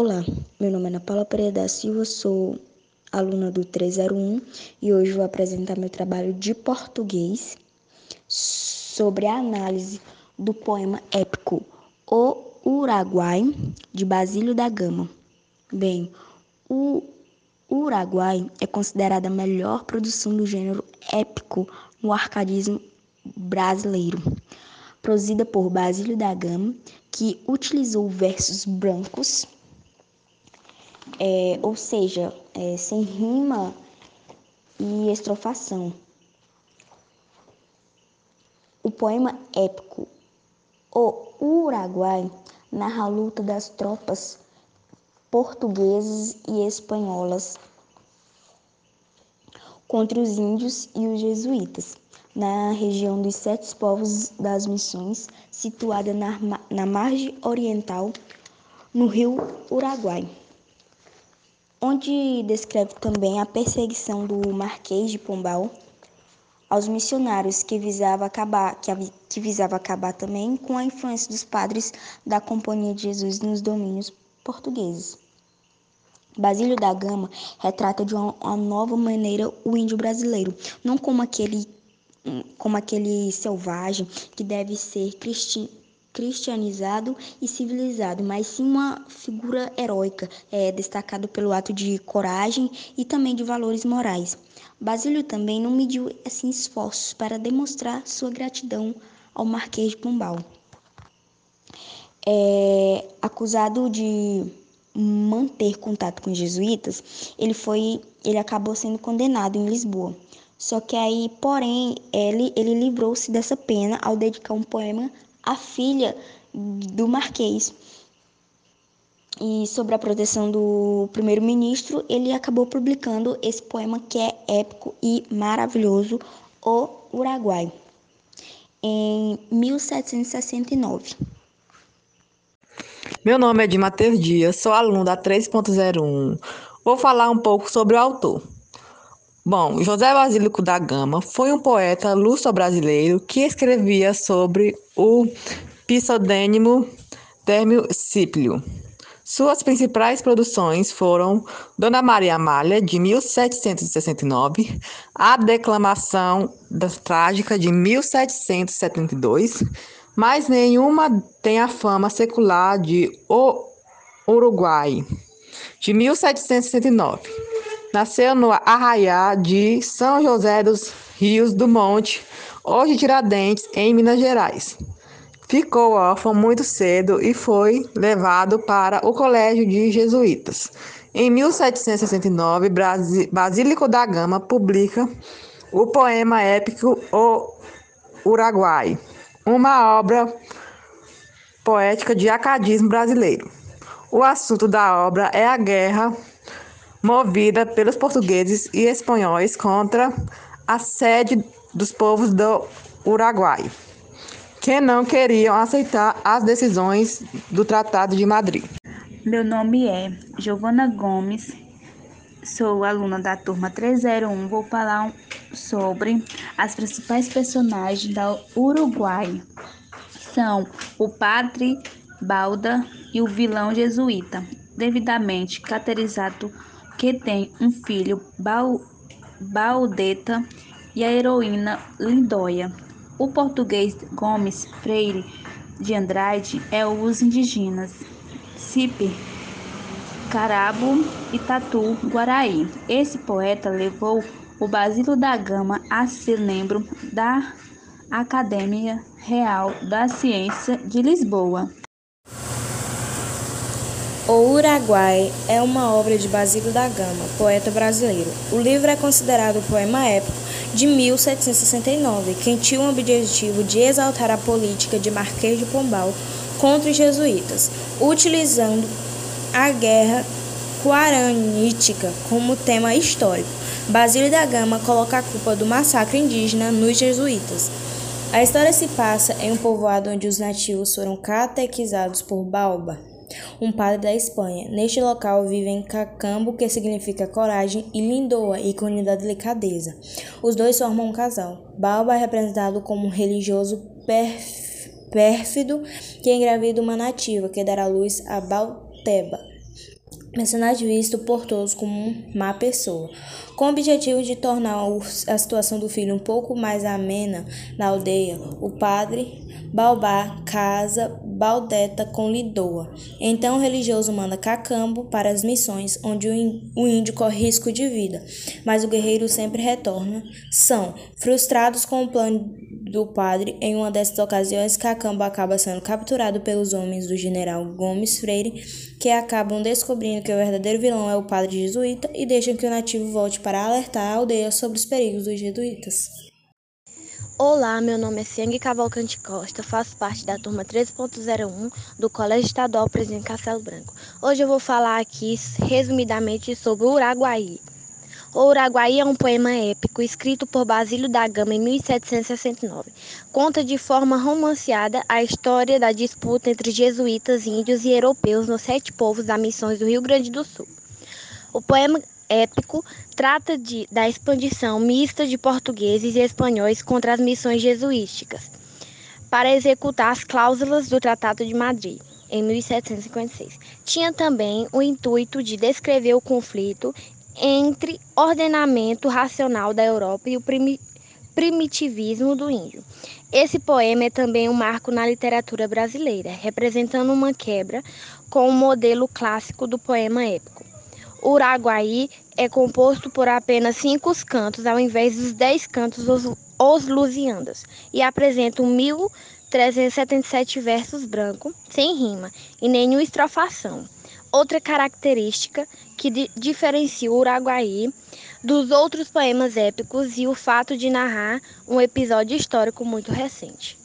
Olá, meu nome é Ana Paula Pereira da Silva, sou aluna do 301 e hoje vou apresentar meu trabalho de português sobre a análise do poema épico O Uruguai, de Basílio da Gama. Bem, o Uruguai é considerada a melhor produção do gênero épico no arcadismo brasileiro, produzida por Basílio da Gama, que utilizou versos brancos é, ou seja, é, sem rima e estrofação. O poema épico O Uruguai narra a luta das tropas portuguesas e espanholas contra os índios e os jesuítas, na região dos Sete Povos das Missões, situada na, na margem oriental, no rio Uruguai onde descreve também a perseguição do Marquês de Pombal aos missionários que visava acabar que, que visava acabar também com a influência dos padres da Companhia de Jesus nos domínios portugueses. Basílio da Gama retrata de uma, uma nova maneira o índio brasileiro, não como aquele como aquele selvagem que deve ser cristiano cristianizado e civilizado, mas sim uma figura heróica, é, destacado pelo ato de coragem e também de valores morais. Basílio também não mediu assim, esforços para demonstrar sua gratidão ao Marquês de Pombal. É, acusado de manter contato com os jesuítas, ele foi, ele acabou sendo condenado em Lisboa. Só que aí, porém, ele, ele livrou-se dessa pena ao dedicar um poema a filha do Marquês. E sobre a proteção do primeiro-ministro, ele acabou publicando esse poema que é épico e maravilhoso, O Uruguai, em 1769. Meu nome é de Matheus Dias, sou aluno da 3.01. Vou falar um pouco sobre o autor. Bom, José Basílico da Gama foi um poeta luso-brasileiro que escrevia sobre o pseudônimo Térmio Cíplio. Suas principais produções foram Dona Maria Amália, de 1769, A Declamação da Trágica, de 1772, mas nenhuma tem a fama secular de O Uruguai, de 1769. Nasceu no Arraiá de São José dos Rios do Monte, hoje Tiradentes, em Minas Gerais. Ficou órfão muito cedo e foi levado para o Colégio de Jesuítas. Em 1769, Basílico da Gama publica o poema épico O Uruguai, uma obra poética de acadismo brasileiro. O assunto da obra é a guerra movida pelos portugueses e espanhóis contra a sede dos povos do Uruguai, que não queriam aceitar as decisões do Tratado de Madrid. Meu nome é Giovana Gomes, sou aluna da turma 301. Vou falar sobre as principais personagens da Uruguai. São o padre Balda e o vilão jesuíta, devidamente caracterizado que tem um filho, Baudeta, e a heroína Lindóia. O português Gomes Freire de Andrade é os indígenas Cipe, Carabo e Tatu Guaraí. Esse poeta levou o Basílio da Gama a ser membro da Academia Real da Ciência de Lisboa. O Uruguai é uma obra de Basílio da Gama, poeta brasileiro. O livro é considerado poema épico de 1769, que tinha o objetivo de exaltar a política de Marquês de Pombal contra os jesuítas, utilizando a guerra guaranítica como tema histórico. Basílio da Gama coloca a culpa do massacre indígena nos jesuítas. A história se passa em um povoado onde os nativos foram catequizados por Balba um padre da Espanha. Neste local vivem Cacambo, que significa coragem, e Lindoa, ícone da delicadeza. Os dois formam um casal. Balba é representado como um religioso pérfido que engravida uma nativa, que dará luz a Balteba. Mercenário visto por todos como má pessoa. Com o objetivo de tornar a situação do filho um pouco mais amena na aldeia, o padre Balbá casa Baldeta com Lidoa. Então o religioso manda Cacambo para as missões, onde o índio corre risco de vida, mas o guerreiro sempre retorna. São frustrados com o plano do padre. Em uma dessas ocasiões, Cacambo acaba sendo capturado pelos homens do general Gomes Freire, que acabam descobrindo que o verdadeiro vilão é o padre jesuíta e deixam que o nativo volte para alertar a aldeia sobre os perigos dos jesuítas. Olá, meu nome é Siang Cavalcante Costa, faço parte da turma 13.01 do Colégio Estadual Presidente Castelo Branco. Hoje eu vou falar aqui resumidamente sobre o Uraguaí. O Uraguaí é um poema épico escrito por Basílio da Gama em 1769. Conta de forma romanceada a história da disputa entre jesuítas, índios e europeus nos sete povos das missões do Rio Grande do Sul. O poema épico trata de, da expandição mista de portugueses e espanhóis contra as missões jesuísticas para executar as cláusulas do Tratado de Madrid em 1756. Tinha também o intuito de descrever o conflito entre ordenamento racional da Europa e o primitivismo do índio. Esse poema é também um marco na literatura brasileira, representando uma quebra com o modelo clássico do poema épico. O Uraguaí é composto por apenas cinco cantos, ao invés dos dez cantos os, os Lusiandas, e apresenta 1.377 versos brancos, sem rima, e nenhuma estrofação. Outra característica que di diferencia o Uraguaí dos outros poemas épicos e o fato de narrar um episódio histórico muito recente.